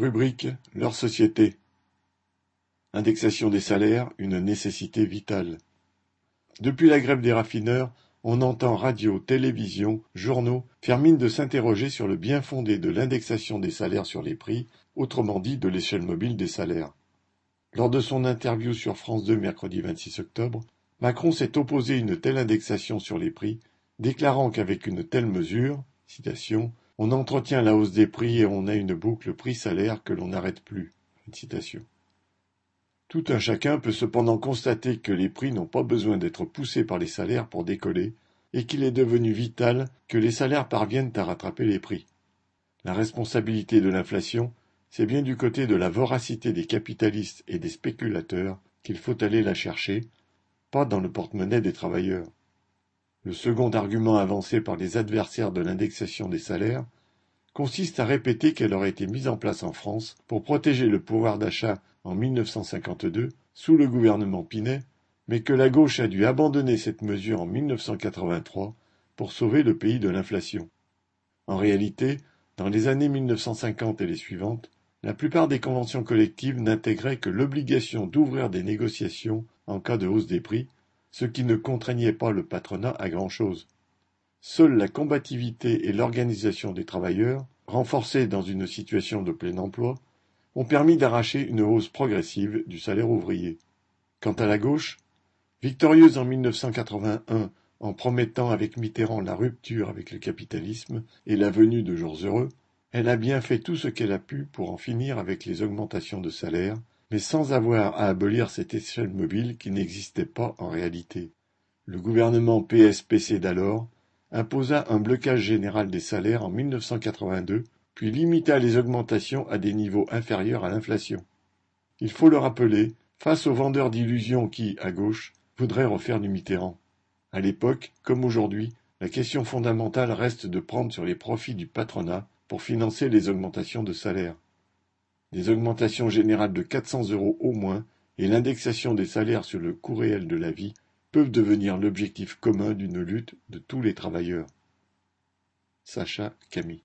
Rubrique Leur société. Indexation des salaires, une nécessité vitale. Depuis la grève des raffineurs, on entend radio, télévision, journaux faire mine de s'interroger sur le bien fondé de l'indexation des salaires sur les prix, autrement dit de l'échelle mobile des salaires. Lors de son interview sur France 2 mercredi 26 octobre, Macron s'est opposé à une telle indexation sur les prix, déclarant qu'avec une telle mesure, citation, on entretient la hausse des prix et on a une boucle prix-salaire que l'on n'arrête plus. Tout un chacun peut cependant constater que les prix n'ont pas besoin d'être poussés par les salaires pour décoller et qu'il est devenu vital que les salaires parviennent à rattraper les prix. La responsabilité de l'inflation, c'est bien du côté de la voracité des capitalistes et des spéculateurs qu'il faut aller la chercher, pas dans le porte-monnaie des travailleurs. Le second argument avancé par les adversaires de l'indexation des salaires consiste à répéter qu'elle aurait été mise en place en France pour protéger le pouvoir d'achat en 1952 sous le gouvernement Pinet, mais que la gauche a dû abandonner cette mesure en 1983 pour sauver le pays de l'inflation. En réalité, dans les années 1950 et les suivantes, la plupart des conventions collectives n'intégraient que l'obligation d'ouvrir des négociations en cas de hausse des prix, ce qui ne contraignait pas le patronat à grand-chose. Seule la combativité et l'organisation des travailleurs, renforcées dans une situation de plein emploi, ont permis d'arracher une hausse progressive du salaire ouvrier. Quant à la gauche, victorieuse en 1981 en promettant avec Mitterrand la rupture avec le capitalisme et la venue de jours heureux, elle a bien fait tout ce qu'elle a pu pour en finir avec les augmentations de salaire, mais sans avoir à abolir cette échelle mobile qui n'existait pas en réalité. Le gouvernement PSPC d'alors imposa un blocage général des salaires en 1982, puis limita les augmentations à des niveaux inférieurs à l'inflation. Il faut le rappeler, face aux vendeurs d'illusions qui, à gauche, voudraient refaire du Mitterrand. À l'époque, comme aujourd'hui, la question fondamentale reste de prendre sur les profits du patronat pour financer les augmentations de salaire. Des augmentations générales de 400 euros au moins et l'indexation des salaires sur le coût réel de la vie peuvent devenir l'objectif commun d'une lutte de tous les travailleurs. Sacha Camille